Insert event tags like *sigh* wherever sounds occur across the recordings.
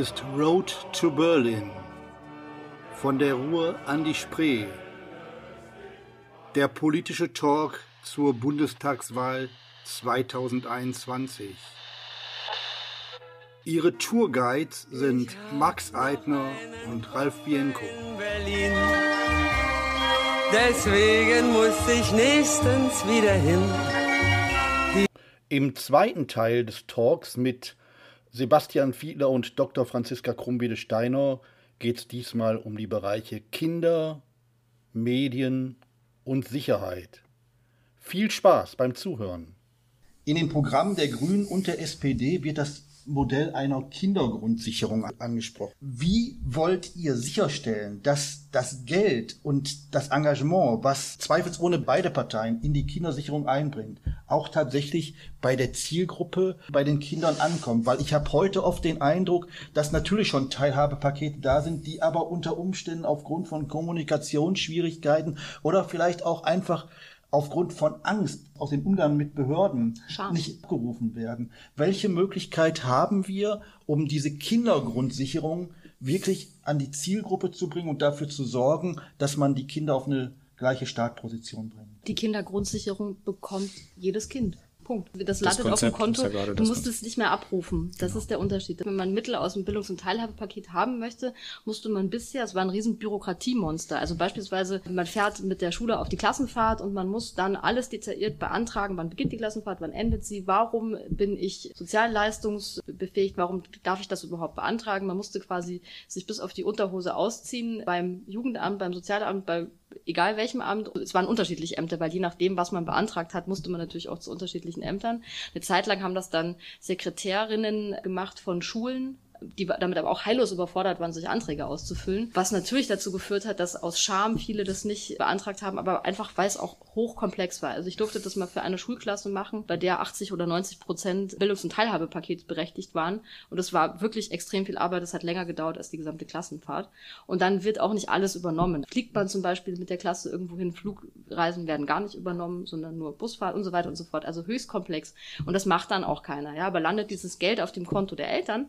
ist Road to Berlin. Von der Ruhr an die Spree. Der politische Talk zur Bundestagswahl 2021. Ihre Tourguides sind Max Eitner und Ralf Bienko. Deswegen muss ich nächstens wieder hin. Im zweiten Teil des Talks mit Sebastian Fiedler und Dr. Franziska Krumbede-Steiner geht es diesmal um die Bereiche Kinder, Medien und Sicherheit. Viel Spaß beim Zuhören. In den Programmen der Grünen und der SPD wird das Modell einer Kindergrundsicherung angesprochen. Wie wollt ihr sicherstellen, dass das Geld und das Engagement, was zweifelsohne beide Parteien in die Kindersicherung einbringt, auch tatsächlich bei der Zielgruppe, bei den Kindern ankommt? Weil ich habe heute oft den Eindruck, dass natürlich schon Teilhabepakete da sind, die aber unter Umständen aufgrund von Kommunikationsschwierigkeiten oder vielleicht auch einfach aufgrund von Angst aus dem Umgang mit Behörden Scham. nicht abgerufen werden. Welche Möglichkeit haben wir, um diese Kindergrundsicherung wirklich an die Zielgruppe zu bringen und dafür zu sorgen, dass man die Kinder auf eine gleiche Startposition bringt? Die Kindergrundsicherung bekommt jedes Kind. Punkt. Das, das landet Konzept auf dem Konto. Ja du musst es nicht mehr abrufen. Das genau. ist der Unterschied. Wenn man Mittel aus dem Bildungs- und Teilhabepaket haben möchte, musste man bisher, es war ein riesen Bürokratiemonster. Also beispielsweise, man fährt mit der Schule auf die Klassenfahrt und man muss dann alles detailliert beantragen. Wann beginnt die Klassenfahrt? Wann endet sie? Warum bin ich sozialleistungsbefähigt? Warum darf ich das überhaupt beantragen? Man musste quasi sich bis auf die Unterhose ausziehen beim Jugendamt, beim Sozialamt, bei egal welchem Amt, es waren unterschiedliche Ämter, weil je nachdem, was man beantragt hat, musste man natürlich auch zu unterschiedlichen Ämtern. Eine Zeit lang haben das dann Sekretärinnen gemacht von Schulen, die damit aber auch heillos überfordert waren, sich Anträge auszufüllen. Was natürlich dazu geführt hat, dass aus Scham viele das nicht beantragt haben, aber einfach, weil es auch hochkomplex war. Also ich durfte das mal für eine Schulklasse machen, bei der 80 oder 90 Prozent Bildungs- und Teilhabepaket berechtigt waren. Und das war wirklich extrem viel Arbeit. Das hat länger gedauert als die gesamte Klassenfahrt. Und dann wird auch nicht alles übernommen. Fliegt man zum Beispiel mit der Klasse irgendwo hin, Flugreisen werden gar nicht übernommen, sondern nur Busfahrt und so weiter und so fort. Also höchst komplex. Und das macht dann auch keiner. Ja, aber landet dieses Geld auf dem Konto der Eltern,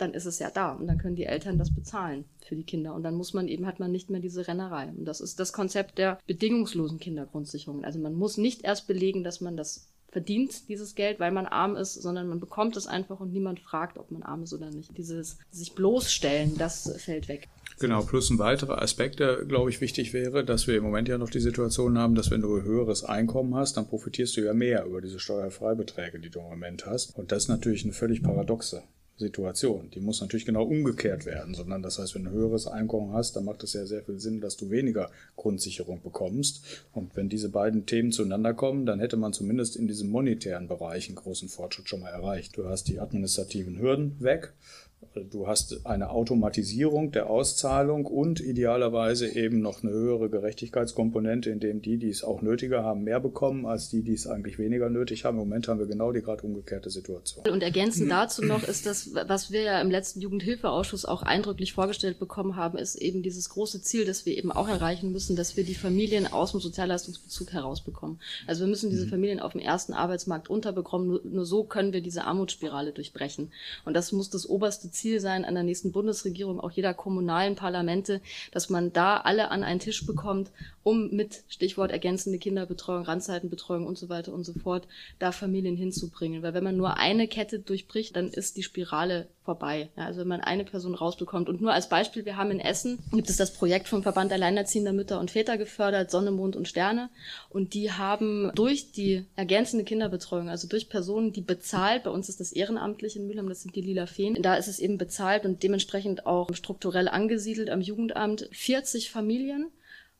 dann ist es ja da und dann können die Eltern das bezahlen für die Kinder und dann muss man eben hat man nicht mehr diese Rennerei und das ist das Konzept der bedingungslosen Kindergrundsicherung. Also man muss nicht erst belegen, dass man das verdient, dieses Geld, weil man arm ist, sondern man bekommt es einfach und niemand fragt, ob man arm ist oder nicht. Dieses sich bloßstellen, das fällt weg. Genau, plus ein weiterer Aspekt, der, glaube ich, wichtig wäre, dass wir im Moment ja noch die Situation haben, dass wenn du ein höheres Einkommen hast, dann profitierst du ja mehr über diese Steuerfreibeträge, die du im Moment hast. Und das ist natürlich eine völlig paradoxe Situation. Die muss natürlich genau umgekehrt werden, sondern das heißt, wenn du ein höheres Einkommen hast, dann macht es ja sehr viel Sinn, dass du weniger Grundsicherung bekommst. Und wenn diese beiden Themen zueinander kommen, dann hätte man zumindest in diesem monetären Bereich einen großen Fortschritt schon mal erreicht. Du hast die administrativen Hürden weg. Du hast eine Automatisierung der Auszahlung und idealerweise eben noch eine höhere Gerechtigkeitskomponente, in dem die, die es auch nötiger haben, mehr bekommen als die, die es eigentlich weniger nötig haben. Im Moment haben wir genau die gerade umgekehrte Situation. Und ergänzend dazu noch ist das, was wir ja im letzten Jugendhilfeausschuss auch eindrücklich vorgestellt bekommen haben, ist eben dieses große Ziel, das wir eben auch erreichen müssen, dass wir die Familien aus dem Sozialleistungsbezug herausbekommen. Also wir müssen diese mhm. Familien auf dem ersten Arbeitsmarkt unterbekommen. Nur, nur so können wir diese Armutsspirale durchbrechen. Und das muss das oberste Ziel sein an der nächsten Bundesregierung, auch jeder kommunalen Parlamente, dass man da alle an einen Tisch bekommt, um mit Stichwort ergänzende Kinderbetreuung, Randzeitenbetreuung und so weiter und so fort, da Familien hinzubringen. Weil wenn man nur eine Kette durchbricht, dann ist die Spirale vorbei. Ja, also wenn man eine Person rausbekommt. Und nur als Beispiel, wir haben in Essen, gibt es das Projekt vom Verband Alleinerziehender Mütter und Väter gefördert, Sonne, Mond und Sterne. Und die haben durch die ergänzende Kinderbetreuung, also durch Personen, die bezahlt, bei uns ist das ehrenamtlich in Mülheim, das sind die Lila Feen, da ist es eben bezahlt und dementsprechend auch strukturell angesiedelt am Jugendamt, 40 Familien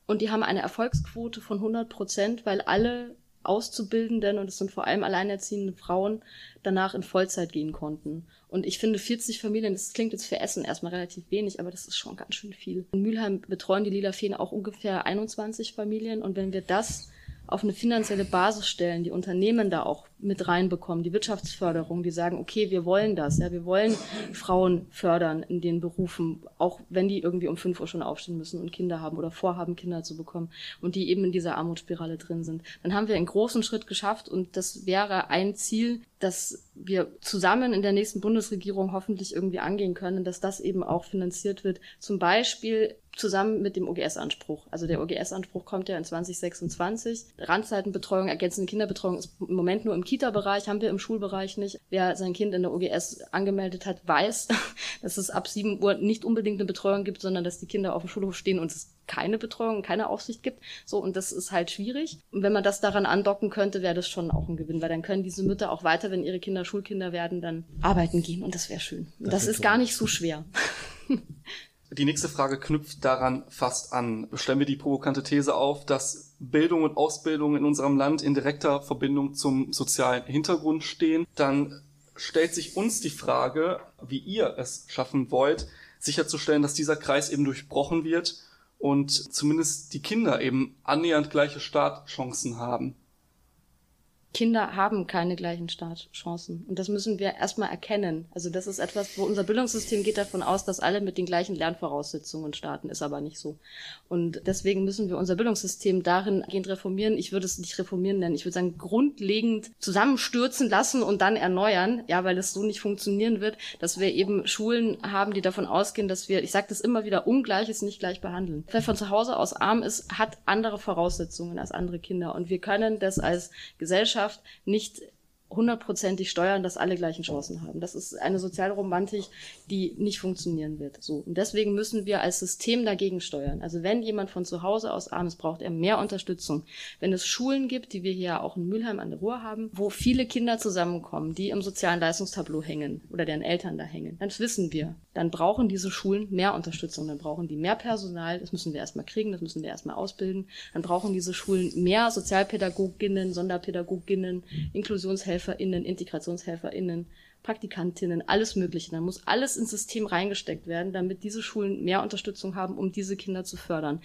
und die haben eine Erfolgsquote von 100 Prozent, weil alle Auszubildenden, und es sind vor allem alleinerziehende Frauen, danach in Vollzeit gehen konnten. Und ich finde 40 Familien, das klingt jetzt für Essen erstmal relativ wenig, aber das ist schon ganz schön viel. In Mülheim betreuen die Lila Feen auch ungefähr 21 Familien. Und wenn wir das auf eine finanzielle Basis stellen, die Unternehmen da auch mit reinbekommen, die Wirtschaftsförderung, die sagen, okay, wir wollen das, ja, wir wollen Frauen fördern in den Berufen, auch wenn die irgendwie um fünf Uhr schon aufstehen müssen und Kinder haben oder vorhaben, Kinder zu bekommen und die eben in dieser Armutsspirale drin sind. Dann haben wir einen großen Schritt geschafft und das wäre ein Ziel, dass wir zusammen in der nächsten Bundesregierung hoffentlich irgendwie angehen können, dass das eben auch finanziert wird. Zum Beispiel zusammen mit dem OGS-Anspruch. Also der OGS-Anspruch kommt ja in 2026. Randzeitenbetreuung, ergänzende Kinderbetreuung ist im Moment nur im Kita-Bereich, haben wir im Schulbereich nicht. Wer sein Kind in der OGS angemeldet hat, weiß, *laughs* dass es ab 7 Uhr nicht unbedingt eine Betreuung gibt, sondern dass die Kinder auf dem Schulhof stehen und es keine Betreuung, keine Aufsicht gibt. So, und das ist halt schwierig. Und wenn man das daran andocken könnte, wäre das schon auch ein Gewinn, weil dann können diese Mütter auch weiter, wenn ihre Kinder Schulkinder werden, dann arbeiten gehen und das wäre schön. Und das, das ist gar nicht so schwer. *laughs* Die nächste Frage knüpft daran fast an. Stellen wir die provokante These auf, dass Bildung und Ausbildung in unserem Land in direkter Verbindung zum sozialen Hintergrund stehen, dann stellt sich uns die Frage, wie ihr es schaffen wollt, sicherzustellen, dass dieser Kreis eben durchbrochen wird und zumindest die Kinder eben annähernd gleiche Startchancen haben. Kinder haben keine gleichen Startchancen. Und das müssen wir erstmal erkennen. Also das ist etwas, wo unser Bildungssystem geht davon aus, dass alle mit den gleichen Lernvoraussetzungen starten, ist aber nicht so. Und deswegen müssen wir unser Bildungssystem darin gehend reformieren. Ich würde es nicht reformieren nennen. Ich würde sagen, grundlegend zusammenstürzen lassen und dann erneuern. Ja, weil es so nicht funktionieren wird, dass wir eben Schulen haben, die davon ausgehen, dass wir, ich sage das immer wieder, Ungleiches nicht gleich behandeln. Wer von zu Hause aus arm ist, hat andere Voraussetzungen als andere Kinder. Und wir können das als Gesellschaft Gesellschaft nicht hundertprozentig steuern, dass alle gleichen Chancen haben. Das ist eine Sozialromantik, die nicht funktionieren wird. So. Und deswegen müssen wir als System dagegen steuern. Also wenn jemand von zu Hause aus arm ist, braucht er mehr Unterstützung. Wenn es Schulen gibt, die wir hier auch in Mülheim an der Ruhr haben, wo viele Kinder zusammenkommen, die im sozialen Leistungstableau hängen oder deren Eltern da hängen, dann wissen wir, dann brauchen diese Schulen mehr Unterstützung, dann brauchen die mehr Personal, das müssen wir erstmal kriegen, das müssen wir erstmal ausbilden, dann brauchen diese Schulen mehr Sozialpädagoginnen, Sonderpädagoginnen, Inklusionshelfer, HelferInnen, IntegrationshelferInnen, Praktikantinnen, alles Mögliche. Da muss alles ins System reingesteckt werden, damit diese Schulen mehr Unterstützung haben, um diese Kinder zu fördern.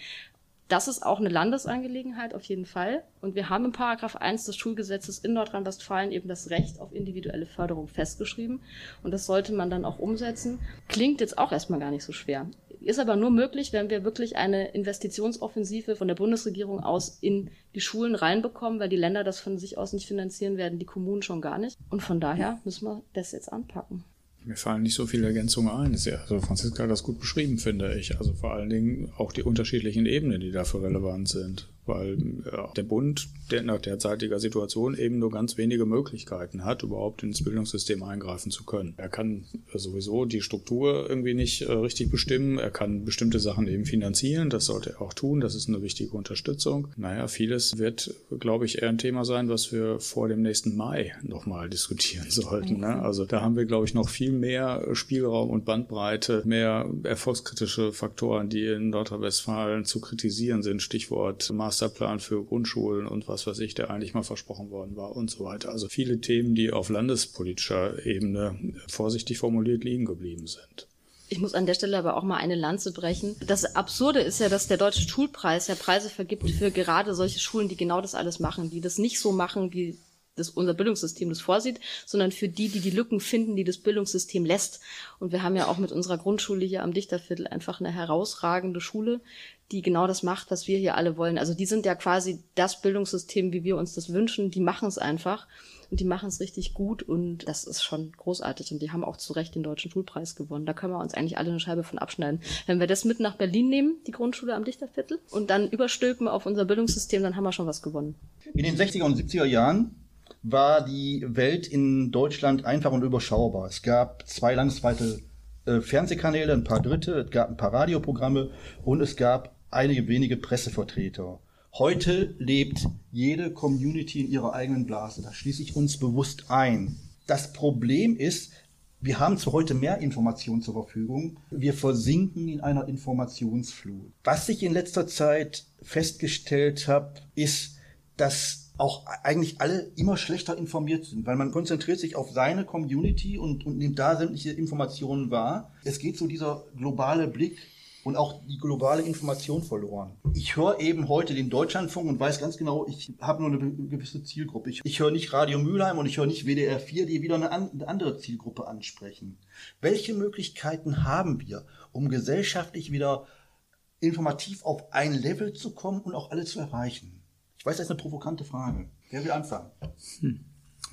Das ist auch eine Landesangelegenheit auf jeden Fall. Und wir haben im Paragraph 1 des Schulgesetzes in Nordrhein-Westfalen eben das Recht auf individuelle Förderung festgeschrieben. Und das sollte man dann auch umsetzen. Klingt jetzt auch erstmal gar nicht so schwer. Ist aber nur möglich, wenn wir wirklich eine Investitionsoffensive von der Bundesregierung aus in die Schulen reinbekommen, weil die Länder das von sich aus nicht finanzieren werden, die Kommunen schon gar nicht. Und von daher müssen wir das jetzt anpacken. Mir fallen nicht so viele Ergänzungen ein. Also Franziska hat das gut beschrieben, finde ich. Also vor allen Dingen auch die unterschiedlichen Ebenen, die dafür relevant sind weil ja, der Bund der nach derzeitiger Situation eben nur ganz wenige Möglichkeiten hat, überhaupt ins Bildungssystem eingreifen zu können. Er kann sowieso die Struktur irgendwie nicht äh, richtig bestimmen, er kann bestimmte Sachen eben finanzieren, das sollte er auch tun, das ist eine wichtige Unterstützung. Naja, vieles wird, glaube ich, eher ein Thema sein, was wir vor dem nächsten Mai nochmal diskutieren *laughs* sollten. Ne? Also da haben wir, glaube ich, noch viel mehr Spielraum und Bandbreite, mehr erfolgskritische Faktoren, die in Nordrhein-Westfalen zu kritisieren sind, Stichwort Maß Masterplan für Grundschulen und was weiß ich, der eigentlich mal versprochen worden war und so weiter. Also viele Themen, die auf landespolitischer Ebene vorsichtig formuliert liegen geblieben sind. Ich muss an der Stelle aber auch mal eine Lanze brechen. Das Absurde ist ja, dass der Deutsche Schulpreis ja Preise vergibt für gerade solche Schulen, die genau das alles machen, die das nicht so machen, wie das unser Bildungssystem das vorsieht, sondern für die, die die Lücken finden, die das Bildungssystem lässt. Und wir haben ja auch mit unserer Grundschule hier am Dichterviertel einfach eine herausragende Schule, die genau das macht, was wir hier alle wollen. Also die sind ja quasi das Bildungssystem, wie wir uns das wünschen. Die machen es einfach und die machen es richtig gut und das ist schon großartig und die haben auch zu Recht den Deutschen Schulpreis gewonnen. Da können wir uns eigentlich alle eine Scheibe von abschneiden. Wenn wir das mit nach Berlin nehmen, die Grundschule am Dichterviertel, und dann überstülpen auf unser Bildungssystem, dann haben wir schon was gewonnen. In den 60er und 70er Jahren war die Welt in Deutschland einfach und überschaubar. Es gab zwei landesweite äh, Fernsehkanäle, ein paar dritte, es gab ein paar Radioprogramme und es gab einige wenige Pressevertreter. Heute lebt jede Community in ihrer eigenen Blase. Da schließe ich uns bewusst ein. Das Problem ist, wir haben zwar heute mehr Informationen zur Verfügung, wir versinken in einer Informationsflut. Was ich in letzter Zeit festgestellt habe, ist, dass auch eigentlich alle immer schlechter informiert sind, weil man konzentriert sich auf seine Community und, und nimmt da sämtliche Informationen wahr. Es geht so dieser globale Blick und auch die globale Information verloren. Ich höre eben heute den Deutschlandfunk und weiß ganz genau, ich habe nur eine gewisse Zielgruppe. Ich, ich höre nicht Radio Mülheim und ich höre nicht WDR 4, die wieder eine, an, eine andere Zielgruppe ansprechen. Welche Möglichkeiten haben wir, um gesellschaftlich wieder informativ auf ein Level zu kommen und auch alle zu erreichen? Weiß, das ist eine provokante Frage. Wer will anfangen? Hm.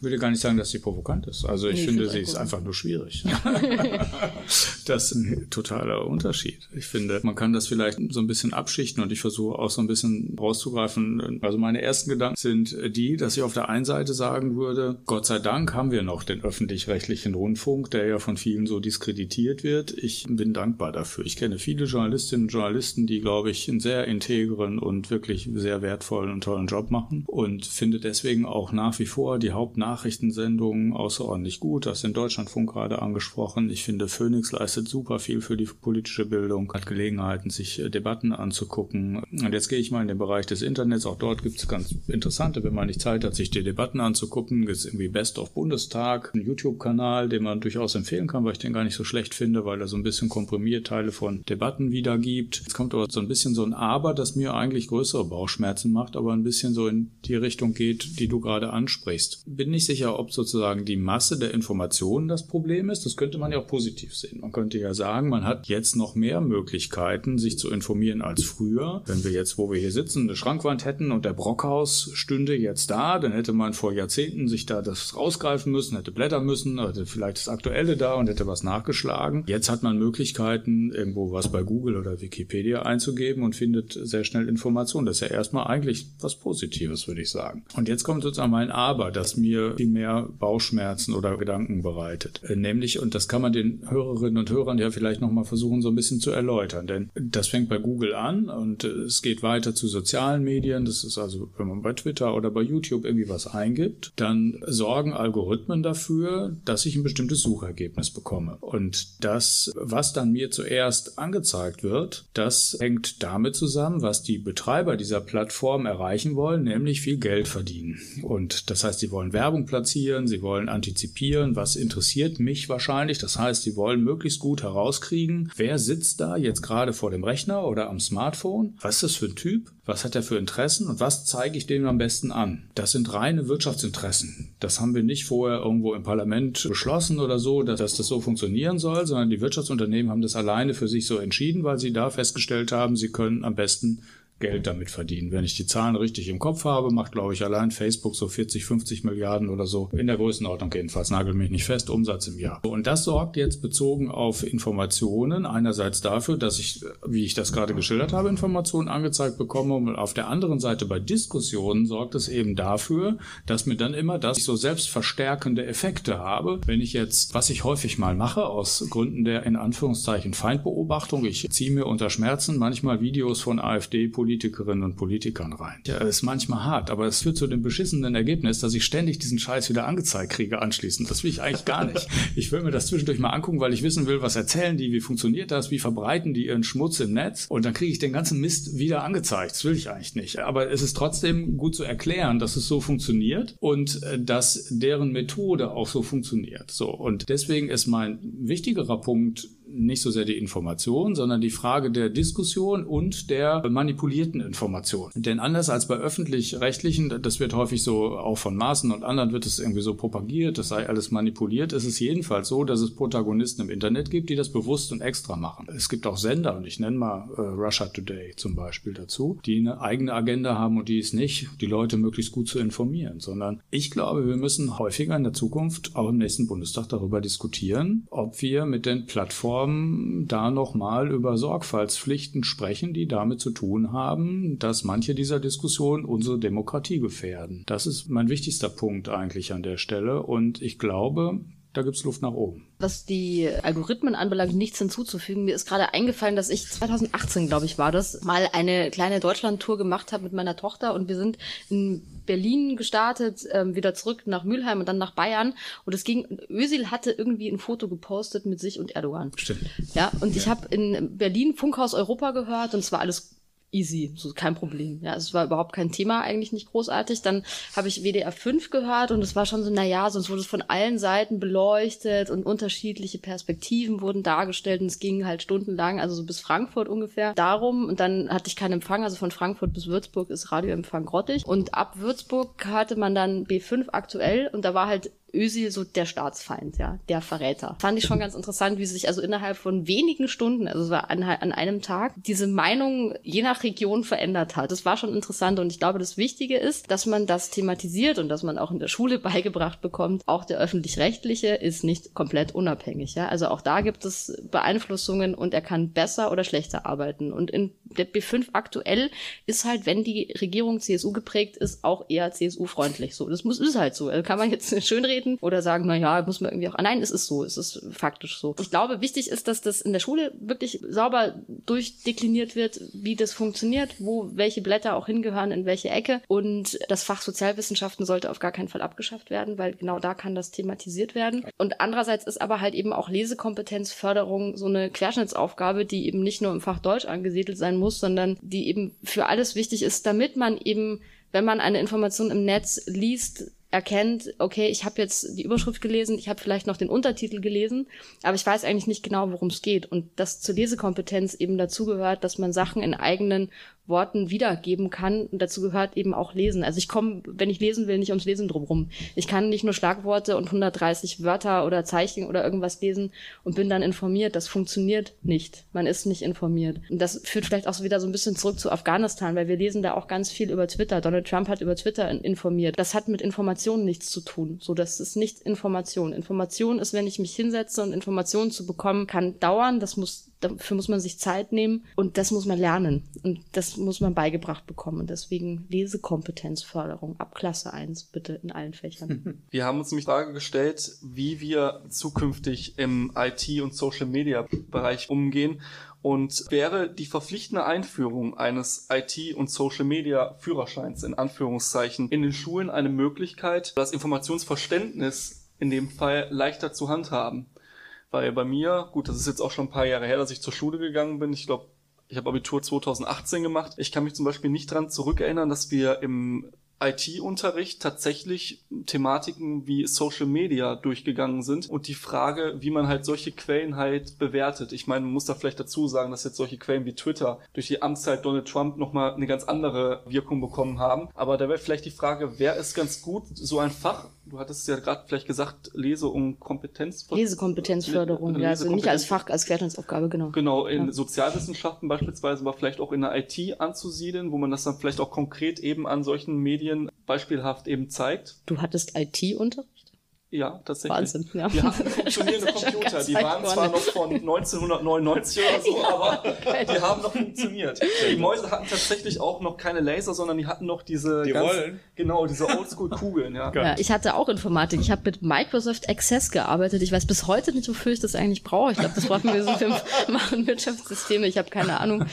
Ich würde gar nicht sagen, dass sie provokant ist. Also ich nee, finde, sie ist einfach nur schwierig. *laughs* *laughs* das ist ein totaler Unterschied. Ich finde, man kann das vielleicht so ein bisschen abschichten und ich versuche auch so ein bisschen rauszugreifen. Also meine ersten Gedanken sind die, dass ich auf der einen Seite sagen würde, Gott sei Dank haben wir noch den öffentlich-rechtlichen Rundfunk, der ja von vielen so diskreditiert wird. Ich bin dankbar dafür. Ich kenne viele Journalistinnen und Journalisten, die, glaube ich, einen sehr integren und wirklich sehr wertvollen und tollen Job machen und finde deswegen auch nach wie vor die Hauptnachrichten Nachrichtensendungen außerordentlich gut. Das ist in Deutschlandfunk gerade angesprochen. Ich finde, Phoenix leistet super viel für die politische Bildung, hat Gelegenheiten, sich äh, Debatten anzugucken. Und jetzt gehe ich mal in den Bereich des Internets. Auch dort gibt es ganz interessante, wenn man nicht Zeit hat, sich die Debatten anzugucken. Es irgendwie Best of Bundestag, einen YouTube-Kanal, den man durchaus empfehlen kann, weil ich den gar nicht so schlecht finde, weil er so ein bisschen komprimiert Teile von Debatten wiedergibt. Jetzt kommt aber so ein bisschen so ein Aber, das mir eigentlich größere Bauchschmerzen macht, aber ein bisschen so in die Richtung geht, die du gerade ansprichst. Bin nicht sicher, ob sozusagen die Masse der Informationen das Problem ist. Das könnte man ja auch positiv sehen. Man könnte ja sagen, man hat jetzt noch mehr Möglichkeiten, sich zu informieren als früher. Wenn wir jetzt, wo wir hier sitzen, eine Schrankwand hätten und der Brockhaus stünde jetzt da, dann hätte man vor Jahrzehnten sich da das rausgreifen müssen, hätte blättern müssen, hätte vielleicht das Aktuelle da und hätte was nachgeschlagen. Jetzt hat man Möglichkeiten, irgendwo was bei Google oder Wikipedia einzugeben und findet sehr schnell Informationen. Das ist ja erstmal eigentlich was Positives, würde ich sagen. Und jetzt kommt sozusagen mein Aber, dass mir viel mehr Bauchschmerzen oder Gedanken bereitet. Äh, nämlich, und das kann man den Hörerinnen und Hörern ja vielleicht nochmal versuchen, so ein bisschen zu erläutern. Denn das fängt bei Google an und äh, es geht weiter zu sozialen Medien. Das ist also, wenn man bei Twitter oder bei YouTube irgendwie was eingibt, dann sorgen Algorithmen dafür, dass ich ein bestimmtes Suchergebnis bekomme. Und das, was dann mir zuerst angezeigt wird, das hängt damit zusammen, was die Betreiber dieser Plattform erreichen wollen, nämlich viel Geld verdienen. Und das heißt, sie wollen Werbung platzieren, sie wollen antizipieren, was interessiert mich wahrscheinlich. Das heißt, sie wollen möglichst gut herauskriegen, wer sitzt da jetzt gerade vor dem Rechner oder am Smartphone, was ist das für ein Typ, was hat er für Interessen und was zeige ich dem am besten an. Das sind reine Wirtschaftsinteressen. Das haben wir nicht vorher irgendwo im Parlament beschlossen oder so, dass das so funktionieren soll, sondern die Wirtschaftsunternehmen haben das alleine für sich so entschieden, weil sie da festgestellt haben, sie können am besten Geld damit verdienen. Wenn ich die Zahlen richtig im Kopf habe, macht, glaube ich, allein Facebook so 40, 50 Milliarden oder so. In der Größenordnung jedenfalls, nagel mich nicht fest, Umsatz im Jahr. Und das sorgt jetzt bezogen auf Informationen einerseits dafür, dass ich, wie ich das gerade geschildert habe, Informationen angezeigt bekomme und auf der anderen Seite bei Diskussionen sorgt es eben dafür, dass mir dann immer das so selbstverstärkende Effekte habe. Wenn ich jetzt, was ich häufig mal mache, aus Gründen der in Anführungszeichen Feindbeobachtung, ich ziehe mir unter Schmerzen manchmal Videos von AfD, Politikerinnen und Politikern rein. Ja, ist manchmal hart, aber es führt zu dem beschissenen Ergebnis, dass ich ständig diesen Scheiß wieder angezeigt kriege anschließend. Das will ich eigentlich gar nicht. *laughs* Ich will mir das zwischendurch mal angucken, weil ich wissen will, was erzählen die, wie funktioniert das, wie verbreiten die ihren Schmutz im Netz und dann kriege ich den ganzen Mist wieder angezeigt. Das will ich eigentlich nicht. Aber es ist trotzdem gut zu erklären, dass es so funktioniert und äh, dass deren Methode auch so funktioniert. So. Und deswegen ist mein wichtigerer Punkt nicht so sehr die Information, sondern die Frage der Diskussion und der manipulierten Information. Denn anders als bei öffentlich-rechtlichen, das wird häufig so auch von Maßen und anderen wird es irgendwie so propagiert, das sei alles manipuliert, ist es jedenfalls so, dass es Protagonisten im Internet gibt, die das bewusst und extra machen. Es gibt auch Sender, und ich nenne mal äh, Russia Today zum Beispiel dazu, die eine eigene Agenda haben und die es nicht, die Leute möglichst gut zu informieren, sondern ich glaube, wir müssen häufiger in der Zukunft, auch im nächsten Bundestag, darüber diskutieren, ob wir mit den Plattformen Plattformen da nochmal über Sorgfaltspflichten sprechen, die damit zu tun haben, dass manche dieser Diskussionen unsere Demokratie gefährden. Das ist mein wichtigster Punkt eigentlich an der Stelle und ich glaube, da gibt es Luft nach oben. Was die Algorithmen anbelangt, nichts hinzuzufügen. Mir ist gerade eingefallen, dass ich 2018, glaube ich, war das, mal eine kleine Deutschland-Tour gemacht habe mit meiner Tochter und wir sind in Berlin gestartet, ähm, wieder zurück nach Mülheim und dann nach Bayern. Und es ging, Ösil hatte irgendwie ein Foto gepostet mit sich und Erdogan. Stimmt. Ja, und ja. ich habe in Berlin Funkhaus Europa gehört und es war alles easy, so kein Problem. Ja, es war überhaupt kein Thema, eigentlich nicht großartig. Dann habe ich WDR 5 gehört und es war schon so, na ja, sonst wurde es von allen Seiten beleuchtet und unterschiedliche Perspektiven wurden dargestellt und es ging halt stundenlang, also so bis Frankfurt ungefähr, darum und dann hatte ich keinen Empfang, also von Frankfurt bis Würzburg ist Radioempfang grottig und ab Würzburg hörte man dann B5 aktuell und da war halt Özil so der Staatsfeind, ja, der Verräter. Fand ich schon ganz interessant, wie sich also innerhalb von wenigen Stunden, also war an, an einem Tag, diese Meinung je nach Region verändert hat. Das war schon interessant und ich glaube, das Wichtige ist, dass man das thematisiert und dass man auch in der Schule *laughs* beigebracht bekommt. Auch der öffentlich-rechtliche ist nicht komplett unabhängig, ja. Also auch da gibt es Beeinflussungen und er kann besser oder schlechter arbeiten. Und in der B5 aktuell ist halt, wenn die Regierung CSU geprägt ist, auch eher CSU-freundlich. So, das muss ist halt so. Also kann man jetzt *laughs* schön reden reden oder sagen, na muss man irgendwie auch. Nein, es ist so, es ist faktisch so. Ich glaube, wichtig ist, dass das in der Schule wirklich sauber durchdekliniert wird, wie das funktioniert, wo welche Blätter auch hingehören, in welche Ecke. Und das Fach Sozialwissenschaften sollte auf gar keinen Fall abgeschafft werden, weil genau da kann das thematisiert werden. Und andererseits ist aber halt eben auch Lesekompetenzförderung so eine Querschnittsaufgabe, die eben nicht nur im Fach Deutsch angesiedelt sein muss, sondern die eben für alles wichtig ist, damit man eben wenn man eine Information im Netz liest, erkennt, okay, ich habe jetzt die Überschrift gelesen, ich habe vielleicht noch den Untertitel gelesen, aber ich weiß eigentlich nicht genau, worum es geht. Und das zur Lesekompetenz eben dazu gehört, dass man Sachen in eigenen Worten wiedergeben kann. Und dazu gehört eben auch Lesen. Also ich komme, wenn ich lesen will, nicht ums Lesen drumherum. Ich kann nicht nur Schlagworte und 130 Wörter oder Zeichen oder irgendwas lesen und bin dann informiert. Das funktioniert nicht. Man ist nicht informiert. Und das führt vielleicht auch so wieder so ein bisschen zurück zu Afghanistan, weil wir lesen da auch ganz viel über Twitter. Donald Trump hat über Twitter informiert. Das hat mit Informationen nichts zu tun. So, das ist nicht Information. Information ist, wenn ich mich hinsetze und Informationen zu bekommen, kann dauern. Das muss dafür muss man sich Zeit nehmen und das muss man lernen und das muss man beigebracht bekommen. Und deswegen Lesekompetenzförderung ab Klasse 1 bitte in allen Fächern. *laughs* Wir haben uns nämlich die Frage gestellt, wie wir zukünftig im IT- und Social-Media-Bereich umgehen und wäre die verpflichtende Einführung eines IT- und Social-Media-Führerscheins in Anführungszeichen in den Schulen eine Möglichkeit, das Informationsverständnis in dem Fall leichter zu handhaben. Weil bei mir, gut, das ist jetzt auch schon ein paar Jahre her, dass ich zur Schule gegangen bin. Ich glaube, ich habe Abitur 2018 gemacht. Ich kann mich zum Beispiel nicht dran zurückerinnern, dass wir im IT-Unterricht tatsächlich Thematiken wie Social Media durchgegangen sind und die Frage, wie man halt solche Quellen halt bewertet. Ich meine, man muss da vielleicht dazu sagen, dass jetzt solche Quellen wie Twitter durch die Amtszeit Donald Trump nochmal eine ganz andere Wirkung bekommen haben. Aber da wäre vielleicht die Frage, wer ist ganz gut, so ein Fach du hattest ja gerade vielleicht gesagt, Lese- und Kompetenzförderung. Lesekompetenzförderung, ja, also nicht als Fach, als Querschnittsaufgabe, genau. Genau, in ja. Sozialwissenschaften beispielsweise, aber vielleicht auch in der IT anzusiedeln, wo man das dann vielleicht auch konkret eben an solchen Medien beispielhaft eben zeigt. Du hattest IT-Unterricht? Ja, tatsächlich. Wahnsinn, ja. Wir *laughs* funktionierende Computer. Die waren zwar noch von 1999 oder so, ja. aber *laughs* die haben noch funktioniert. Die Mäuse hatten tatsächlich auch noch keine Laser, sondern die hatten noch diese die ganz, Rollen. Genau, diese Oldschool-Kugeln, ja. ja. Ich hatte auch Informatik. Ich habe mit Microsoft Access gearbeitet. Ich weiß bis heute nicht, wofür ich das eigentlich brauche. Ich glaube, das brauchen wir so für *laughs* machen Wirtschaftssysteme. Ich habe keine Ahnung.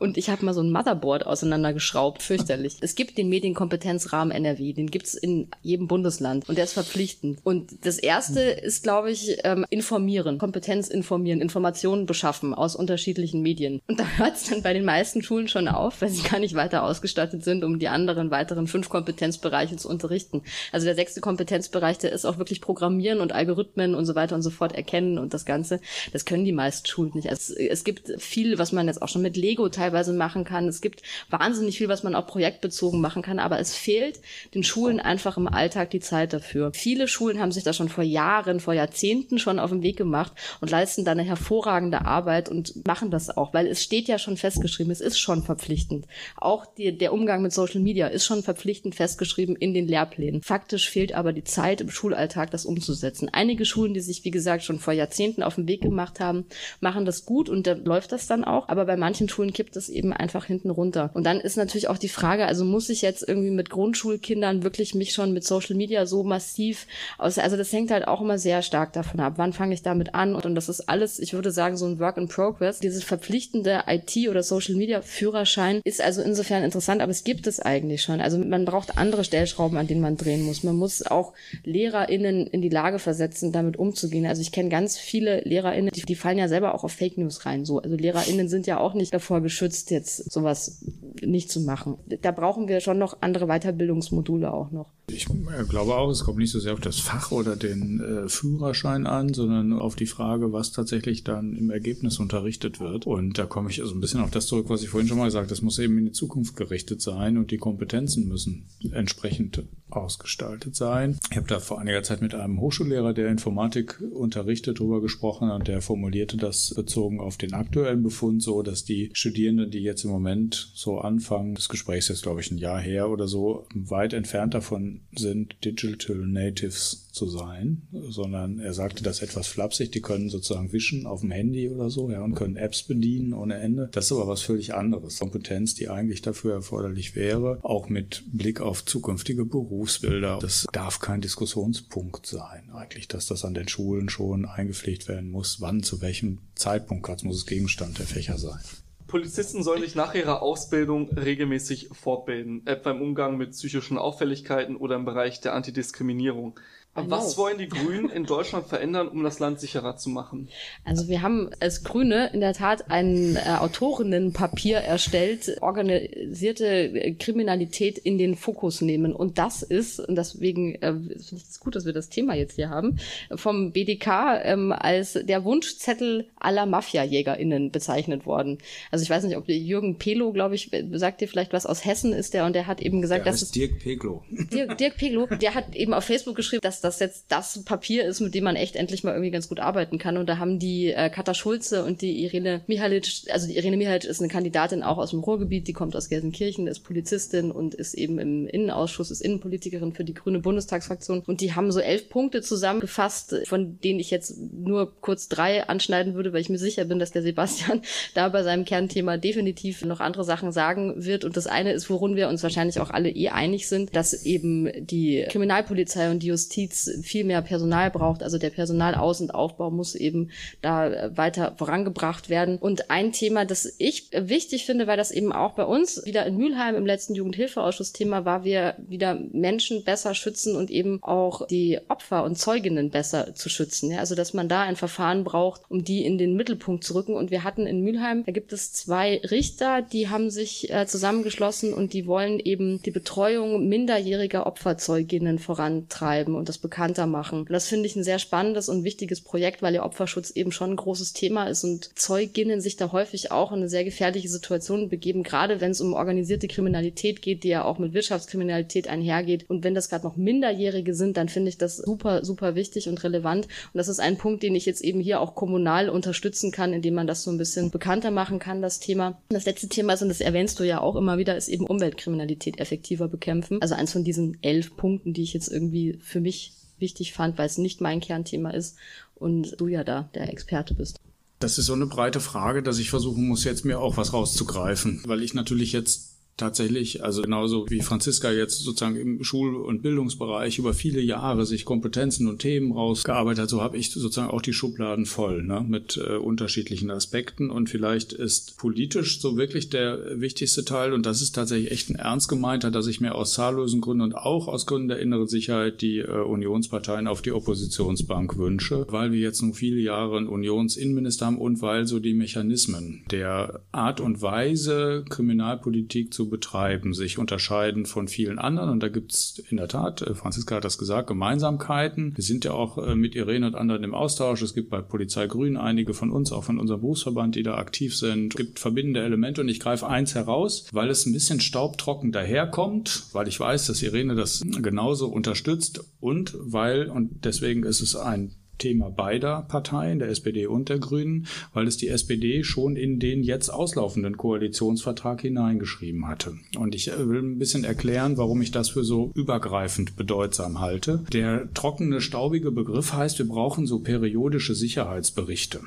Und ich habe mal so ein Motherboard auseinandergeschraubt. Fürchterlich. Es gibt den Medienkompetenzrahmen NRW. Den gibt's in jedem Bundesland. Und der ist verpflichtend. Und das erste ist, glaube ich, ähm, informieren, Kompetenz informieren, Informationen beschaffen aus unterschiedlichen Medien. Und da hört es dann bei den meisten Schulen schon auf, weil sie gar nicht weiter ausgestattet sind, um die anderen weiteren fünf Kompetenzbereiche zu unterrichten. Also der sechste Kompetenzbereich, der ist auch wirklich Programmieren und Algorithmen und so weiter und so fort erkennen und das Ganze. Das können die meisten Schulen nicht. Also es gibt viel, was man jetzt auch schon mit Lego teilweise machen kann. Es gibt wahnsinnig viel, was man auch projektbezogen machen kann, aber es fehlt den Schulen einfach im Alltag die Zeit dafür. Viele Schulen haben sich das schon vor Jahren, vor Jahrzehnten schon auf den Weg gemacht und leisten da eine hervorragende Arbeit und machen das auch, weil es steht ja schon festgeschrieben, es ist schon verpflichtend. Auch die, der Umgang mit Social Media ist schon verpflichtend festgeschrieben in den Lehrplänen. Faktisch fehlt aber die Zeit im Schulalltag, das umzusetzen. Einige Schulen, die sich, wie gesagt, schon vor Jahrzehnten auf den Weg gemacht haben, machen das gut und da läuft das dann auch. Aber bei manchen Schulen kippt es eben einfach hinten runter. Und dann ist natürlich auch die Frage, also muss ich jetzt irgendwie mit Grundschulkindern wirklich mich schon mit Social Media so massiv aus, also das hängt halt auch immer sehr stark davon ab, wann fange ich damit an und, und das ist alles, ich würde sagen, so ein Work in Progress. Dieses verpflichtende IT- oder Social Media Führerschein ist also insofern interessant, aber es gibt es eigentlich schon. Also man braucht andere Stellschrauben, an denen man drehen muss. Man muss auch LehrerInnen in die Lage versetzen, damit umzugehen. Also ich kenne ganz viele LehrerInnen, die, die fallen ja selber auch auf Fake News rein. So, also LehrerInnen sind ja auch nicht davor geschützt, jetzt sowas nicht zu machen. Da brauchen wir schon noch andere Weiterbildungsmodule auch noch. Ich äh, glaube auch, es kommt nicht so sehr auf das Fach oder den äh, Führerschein an, sondern auf die Frage, was tatsächlich dann im Ergebnis unterrichtet wird. Und da komme ich also ein bisschen auf das zurück, was ich vorhin schon mal gesagt habe. Das muss eben in die Zukunft gerichtet sein und die Kompetenzen müssen entsprechend ausgestaltet sein. Ich habe da vor einiger Zeit mit einem Hochschullehrer, der Informatik unterrichtet, darüber gesprochen und der formulierte das bezogen auf den aktuellen Befund so, dass die Studierenden, die jetzt im Moment so anfangen, das Gespräch ist jetzt glaube ich ein Jahr her oder so, weit entfernt davon sind, Digital Natives zu sein, sondern er sagte das etwas flapsig, die können sozusagen wischen auf dem Handy oder so, ja, und können Apps bedienen ohne Ende. Das ist aber was völlig anderes. Kompetenz, die eigentlich dafür erforderlich wäre, auch mit Blick auf zukünftige Berufsbilder. Das darf kein Diskussionspunkt sein, eigentlich, dass das an den Schulen schon eingepflegt werden muss. Wann, zu welchem Zeitpunkt gerade muss es Gegenstand der Fächer sein. Polizisten sollen sich nach ihrer Ausbildung regelmäßig fortbilden, etwa im Umgang mit psychischen Auffälligkeiten oder im Bereich der Antidiskriminierung. Was wollen die Grünen in Deutschland verändern, um das Land sicherer zu machen? Also wir haben als Grüne in der Tat ein äh, Autorinnenpapier erstellt, organisierte Kriminalität in den Fokus nehmen. Und das ist, und deswegen äh, finde ich es gut, dass wir das Thema jetzt hier haben, vom BDK ähm, als der Wunschzettel aller Mafia-JägerInnen bezeichnet worden. Also ich weiß nicht, ob Jürgen Pelo, glaube ich, sagt dir vielleicht was aus Hessen ist der und der hat eben gesagt, der dass es Dirk Peglo. Dirk, Dirk Peglo, der hat eben auf Facebook geschrieben, dass das jetzt das Papier ist, mit dem man echt endlich mal irgendwie ganz gut arbeiten kann. Und da haben die äh, Katha Schulze und die Irene Mihalic, also die Irene Mihalic ist eine Kandidatin auch aus dem Ruhrgebiet, die kommt aus Gelsenkirchen, ist Polizistin und ist eben im Innenausschuss, ist Innenpolitikerin für die Grüne Bundestagsfraktion. Und die haben so elf Punkte zusammengefasst, von denen ich jetzt nur kurz drei anschneiden würde, weil ich mir sicher bin, dass der Sebastian *laughs* da bei seinem Kernthema definitiv noch andere Sachen sagen wird. Und das eine ist, worin wir uns wahrscheinlich auch alle eh einig sind, dass eben die Kriminalpolizei und die Justiz Justiz viel mehr Personal braucht. Also der Personalaus- und Aufbau muss eben da äh, weiter vorangebracht werden. Und ein Thema, das ich wichtig finde, weil das eben auch bei uns wieder in Mülheim im letzten Jugendhilfeausschuss Thema war, wir wieder Menschen besser schützen und eben auch die Opfer und Zeuginnen besser zu schützen. Ja, also dass man da ein Verfahren braucht, um die in den Mittelpunkt zu rücken. Und wir hatten in Mülheim, da gibt es zwei Richter, die haben sich äh, zusammengeschlossen und die wollen eben die Betreuung minderjähriger Opferzeuginnen vorantreiben und das bekannter machen. Und das finde ich ein sehr spannendes und wichtiges Projekt, weil der Opferschutz eben schon ein großes Thema ist und Zeuginnen sich da häufig auch in eine sehr gefährliche Situation begeben, gerade wenn es um organisierte Kriminalität geht, die ja auch mit Wirtschaftskriminalität einhergeht. Und wenn das gerade noch Minderjährige sind, dann finde ich das super, super wichtig und relevant. Und das ist ein Punkt, den ich jetzt eben hier auch kommunal unterstützen kann, indem man das so ein bisschen bekannter machen kann, das Thema. Das letzte Thema ist, und das erwähnst du ja auch immer wieder, ist eben Umweltkriminalität effektiver bekämpfen. Also eins von diesen elf Punkten, die ich jetzt irgendwie für mich wichtig fand, weil es nicht mein Kernthema ist und du ja da der Experte bist. Das ist so eine breite Frage, dass ich versuchen muss, jetzt mir auch was rauszugreifen, weil ich natürlich jetzt tatsächlich, also genauso wie Franziska jetzt sozusagen im Schul- und Bildungsbereich über viele Jahre sich Kompetenzen und Themen rausgearbeitet hat, so habe ich sozusagen auch die Schubladen voll ne, mit äh, unterschiedlichen Aspekten. Und vielleicht ist politisch so wirklich der wichtigste Teil, und das ist tatsächlich echt ein ernst gemeinter, dass ich mir aus zahllosen Gründen und auch aus Gründen der inneren Sicherheit die äh, Unionsparteien auf die Oppositionsbank wünsche, weil wir jetzt nun viele Jahre einen Unionsinnenminister haben und weil so die Mechanismen der Art und Weise, Kriminalpolitik zu betreiben, sich unterscheiden von vielen anderen. Und da gibt es in der Tat, äh, Franziska hat das gesagt, Gemeinsamkeiten. Wir sind ja auch äh, mit Irene und anderen im Austausch. Es gibt bei Polizei Grün einige von uns, auch von unserem Berufsverband, die da aktiv sind. Es gibt verbindende Elemente und ich greife eins heraus, weil es ein bisschen staubtrocken daherkommt, weil ich weiß, dass Irene das genauso unterstützt und weil, und deswegen ist es ein Thema beider Parteien, der SPD und der Grünen, weil es die SPD schon in den jetzt auslaufenden Koalitionsvertrag hineingeschrieben hatte. Und ich äh, will ein bisschen erklären, warum ich das für so übergreifend bedeutsam halte. Der trockene, staubige Begriff heißt, wir brauchen so periodische Sicherheitsberichte.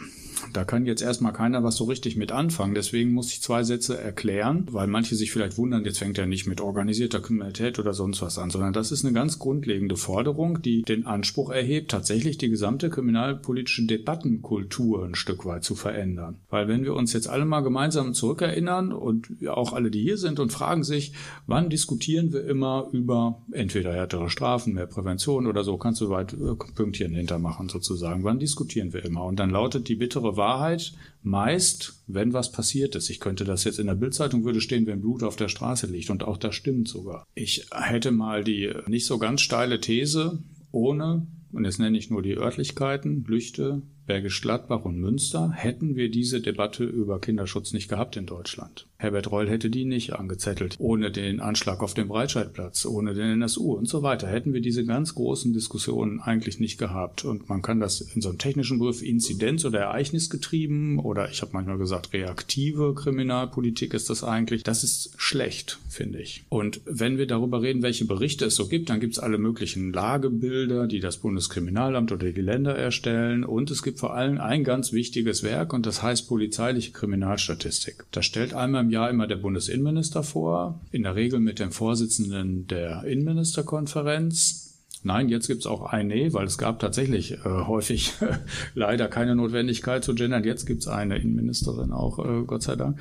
Da kann jetzt erstmal keiner was so richtig mit anfangen. Deswegen muss ich zwei Sätze erklären, weil manche sich vielleicht wundern, jetzt fängt er nicht mit organisierter Kriminalität oder sonst was an, sondern das ist eine ganz grundlegende Forderung, die den Anspruch erhebt, tatsächlich die gesamte kriminalpolitische Debattenkultur ein Stück weit zu verändern. Weil wenn wir uns jetzt alle mal gemeinsam zurückerinnern und auch alle, die hier sind und fragen sich, wann diskutieren wir immer über entweder härtere Strafen, mehr Prävention oder so, kannst du weit äh, Pünktchen hintermachen sozusagen. Wann diskutieren wir immer? Und dann lautet die bittere bittere Wahrheit. Meist, wenn was passiert ist, ich könnte das jetzt in der Bildzeitung würde stehen, wenn Blut auf der Straße liegt und auch das stimmt sogar. Ich hätte mal die nicht so ganz steile These, ohne, und jetzt nenne ich nur die Örtlichkeiten, Lüchte, Bergisch Gladbach und Münster, hätten wir diese Debatte über Kinderschutz nicht gehabt in Deutschland. Herbert Reul hätte die nicht angezettelt. Ohne den Anschlag auf dem Breitscheidplatz, ohne den NSU und so weiter hätten wir diese ganz großen Diskussionen eigentlich nicht gehabt. Und man kann das in so einem technischen Begriff Inzidenz oder Ereignisgetrieben oder ich habe manchmal gesagt reaktive Kriminalpolitik ist das eigentlich. Das ist schlecht, finde ich. Und wenn wir darüber reden, welche Berichte es so gibt, dann gibt es alle möglichen Lagebilder, die das Bundeskriminalamt oder die Länder erstellen. Und es gibt vor allem ein ganz wichtiges Werk und das heißt polizeiliche Kriminalstatistik. Das stellt einmal im Jahr immer der Bundesinnenminister vor, in der Regel mit dem Vorsitzenden der Innenministerkonferenz. Nein, jetzt gibt es auch eine, weil es gab tatsächlich äh, häufig *laughs* leider keine Notwendigkeit zu gendern. Jetzt gibt es eine Innenministerin auch, äh, Gott sei Dank.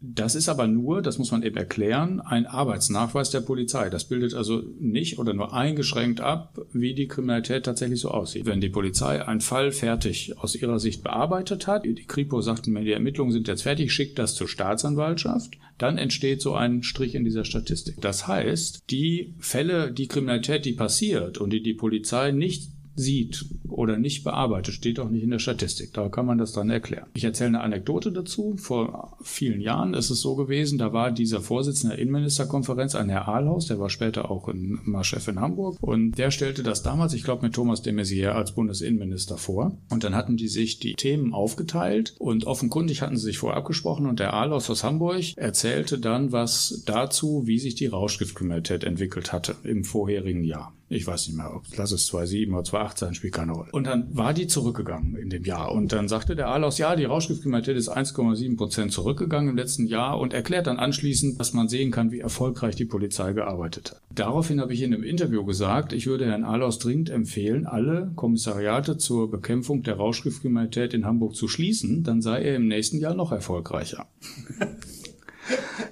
Das ist aber nur, das muss man eben erklären, ein Arbeitsnachweis der Polizei. Das bildet also nicht oder nur eingeschränkt ab, wie die Kriminalität tatsächlich so aussieht. Wenn die Polizei einen Fall fertig aus ihrer Sicht bearbeitet hat, die Kripo sagt mir, die Ermittlungen sind jetzt fertig, schickt das zur Staatsanwaltschaft, dann entsteht so ein Strich in dieser Statistik. Das heißt, die Fälle, die Kriminalität, die passiert und die die Polizei nicht sieht oder nicht bearbeitet, steht auch nicht in der Statistik. Da kann man das dann erklären. Ich erzähle eine Anekdote dazu. Vor vielen Jahren ist es so gewesen, da war dieser Vorsitzende der Innenministerkonferenz, ein Herr Ahlhaus, der war später auch in, mal in Hamburg und der stellte das damals, ich glaube mit Thomas de Maizière als Bundesinnenminister vor. Und dann hatten die sich die Themen aufgeteilt und offenkundig hatten sie sich vorher abgesprochen und der Ahlhaus aus Hamburg erzählte dann was dazu, wie sich die Rauschgiftkriminalität entwickelt hatte im vorherigen Jahr. Ich weiß nicht mehr, ob lass es 2007 oder 2018, spielt keine Rolle. Und dann war die zurückgegangen in dem Jahr. Und dann sagte der Ahlaus, ja, die Rauschgiftkriminalität ist 1,7 Prozent zurückgegangen im letzten Jahr und erklärt dann anschließend, dass man sehen kann, wie erfolgreich die Polizei gearbeitet hat. Daraufhin habe ich in einem Interview gesagt, ich würde Herrn Ahlaus dringend empfehlen, alle Kommissariate zur Bekämpfung der Rauschgiftkriminalität in Hamburg zu schließen, dann sei er im nächsten Jahr noch erfolgreicher. *laughs*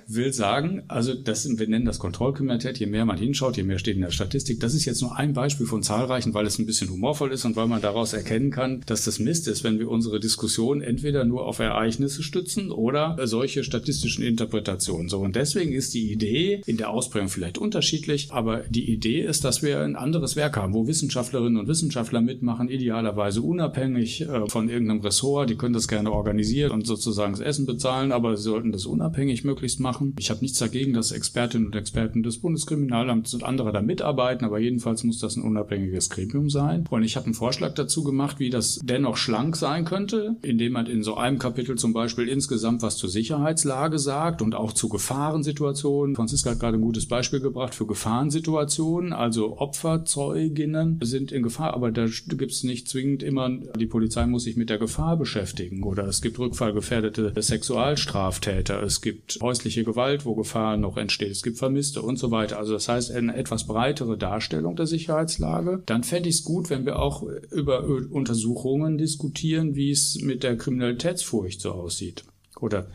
will sagen, also das, wir nennen das Kontrollkriminalität, je mehr man hinschaut, je mehr steht in der Statistik. Das ist jetzt nur ein Beispiel von zahlreichen, weil es ein bisschen humorvoll ist und weil man daraus erkennen kann, dass das Mist ist, wenn wir unsere Diskussion entweder nur auf Ereignisse stützen oder solche statistischen Interpretationen. So, und deswegen ist die Idee in der Ausprägung vielleicht unterschiedlich, aber die Idee ist, dass wir ein anderes Werk haben, wo Wissenschaftlerinnen und Wissenschaftler mitmachen, idealerweise unabhängig äh, von irgendeinem Ressort. Die können das gerne organisieren und sozusagen das Essen bezahlen, aber sie sollten das unabhängig möglichst machen machen. Ich habe nichts dagegen, dass Expertinnen und Experten des Bundeskriminalamts und andere da mitarbeiten, aber jedenfalls muss das ein unabhängiges Gremium sein. Und ich habe einen Vorschlag dazu gemacht, wie das dennoch schlank sein könnte, indem man in so einem Kapitel zum Beispiel insgesamt was zur Sicherheitslage sagt und auch zu Gefahrensituationen. Franziska hat gerade ein gutes Beispiel gebracht für Gefahrensituationen, also Opferzeuginnen sind in Gefahr, aber da gibt es nicht zwingend immer, die Polizei muss sich mit der Gefahr beschäftigen oder es gibt rückfallgefährdete Sexualstraftäter, es gibt häusliche Gewalt, wo Gefahr noch entsteht. Es gibt Vermisste und so weiter. Also das heißt, eine etwas breitere Darstellung der Sicherheitslage. Dann fände ich es gut, wenn wir auch über Untersuchungen diskutieren, wie es mit der Kriminalitätsfurcht so aussieht. Oder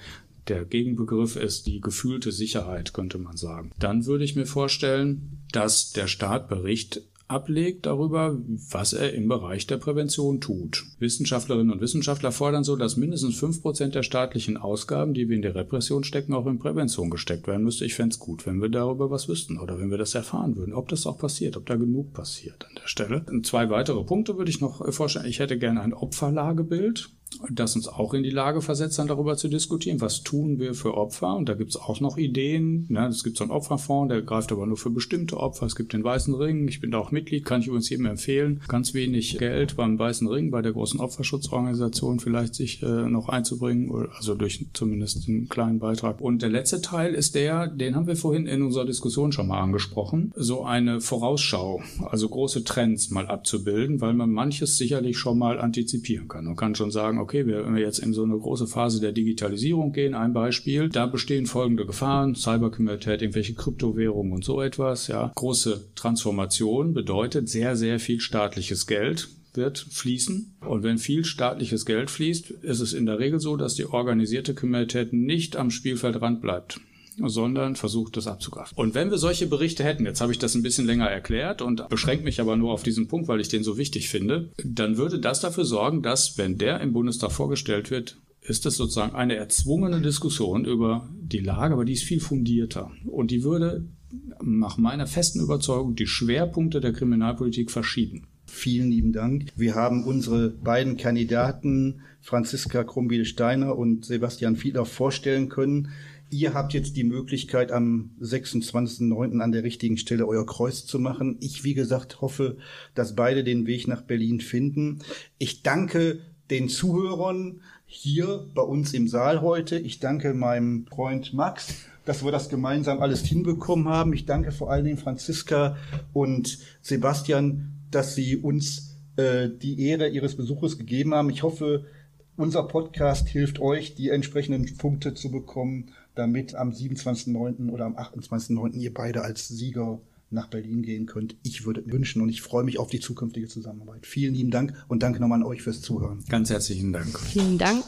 der Gegenbegriff ist die gefühlte Sicherheit, könnte man sagen. Dann würde ich mir vorstellen, dass der Staat Bericht ablegt darüber, was er im Bereich der Prävention tut. Wissenschaftlerinnen und Wissenschaftler fordern so, dass mindestens fünf Prozent der staatlichen Ausgaben, die wir in die Repression stecken, auch in Prävention gesteckt werden müsste. Ich fände es gut, wenn wir darüber was wüssten oder wenn wir das erfahren würden, ob das auch passiert, ob da genug passiert an der Stelle. Und zwei weitere Punkte würde ich noch vorstellen. Ich hätte gerne ein Opferlagebild das uns auch in die Lage versetzt, dann darüber zu diskutieren, was tun wir für Opfer. Und da gibt es auch noch Ideen. Ne? Es gibt so einen Opferfonds, der greift aber nur für bestimmte Opfer. Es gibt den Weißen Ring. Ich bin da auch Mitglied, kann ich übrigens jedem empfehlen. Ganz wenig Geld beim Weißen Ring, bei der großen Opferschutzorganisation vielleicht sich äh, noch einzubringen, also durch zumindest einen kleinen Beitrag. Und der letzte Teil ist der, den haben wir vorhin in unserer Diskussion schon mal angesprochen, so eine Vorausschau, also große Trends mal abzubilden, weil man manches sicherlich schon mal antizipieren kann. Man kann schon sagen, okay, wenn wir jetzt in so eine große Phase der Digitalisierung gehen, ein Beispiel, da bestehen folgende Gefahren, Cyberkriminalität, irgendwelche Kryptowährungen und so etwas, ja. Große Transformation bedeutet sehr, sehr viel staatliches Geld wird fließen. Und wenn viel staatliches Geld fließt, ist es in der Regel so, dass die organisierte Kriminalität nicht am Spielfeldrand bleibt sondern versucht, das abzugreifen. Und wenn wir solche Berichte hätten, jetzt habe ich das ein bisschen länger erklärt und beschränke mich aber nur auf diesen Punkt, weil ich den so wichtig finde, dann würde das dafür sorgen, dass, wenn der im Bundestag vorgestellt wird, ist es sozusagen eine erzwungene Diskussion über die Lage, aber die ist viel fundierter. Und die würde nach meiner festen Überzeugung die Schwerpunkte der Kriminalpolitik verschieben. Vielen lieben Dank. Wir haben unsere beiden Kandidaten, Franziska Krumbiede-Steiner und Sebastian Fiedler, vorstellen können. Ihr habt jetzt die Möglichkeit, am 26.09. an der richtigen Stelle euer Kreuz zu machen. Ich, wie gesagt, hoffe, dass beide den Weg nach Berlin finden. Ich danke den Zuhörern hier bei uns im Saal heute. Ich danke meinem Freund Max, dass wir das gemeinsam alles hinbekommen haben. Ich danke vor allen Dingen Franziska und Sebastian, dass sie uns äh, die Ehre ihres Besuches gegeben haben. Ich hoffe, unser Podcast hilft euch, die entsprechenden Punkte zu bekommen, damit am 27.09. oder am 28.09. ihr beide als Sieger nach Berlin gehen könnt. Ich würde wünschen und ich freue mich auf die zukünftige Zusammenarbeit. Vielen lieben Dank und danke nochmal an euch fürs Zuhören. Ganz herzlichen Dank. Vielen Dank.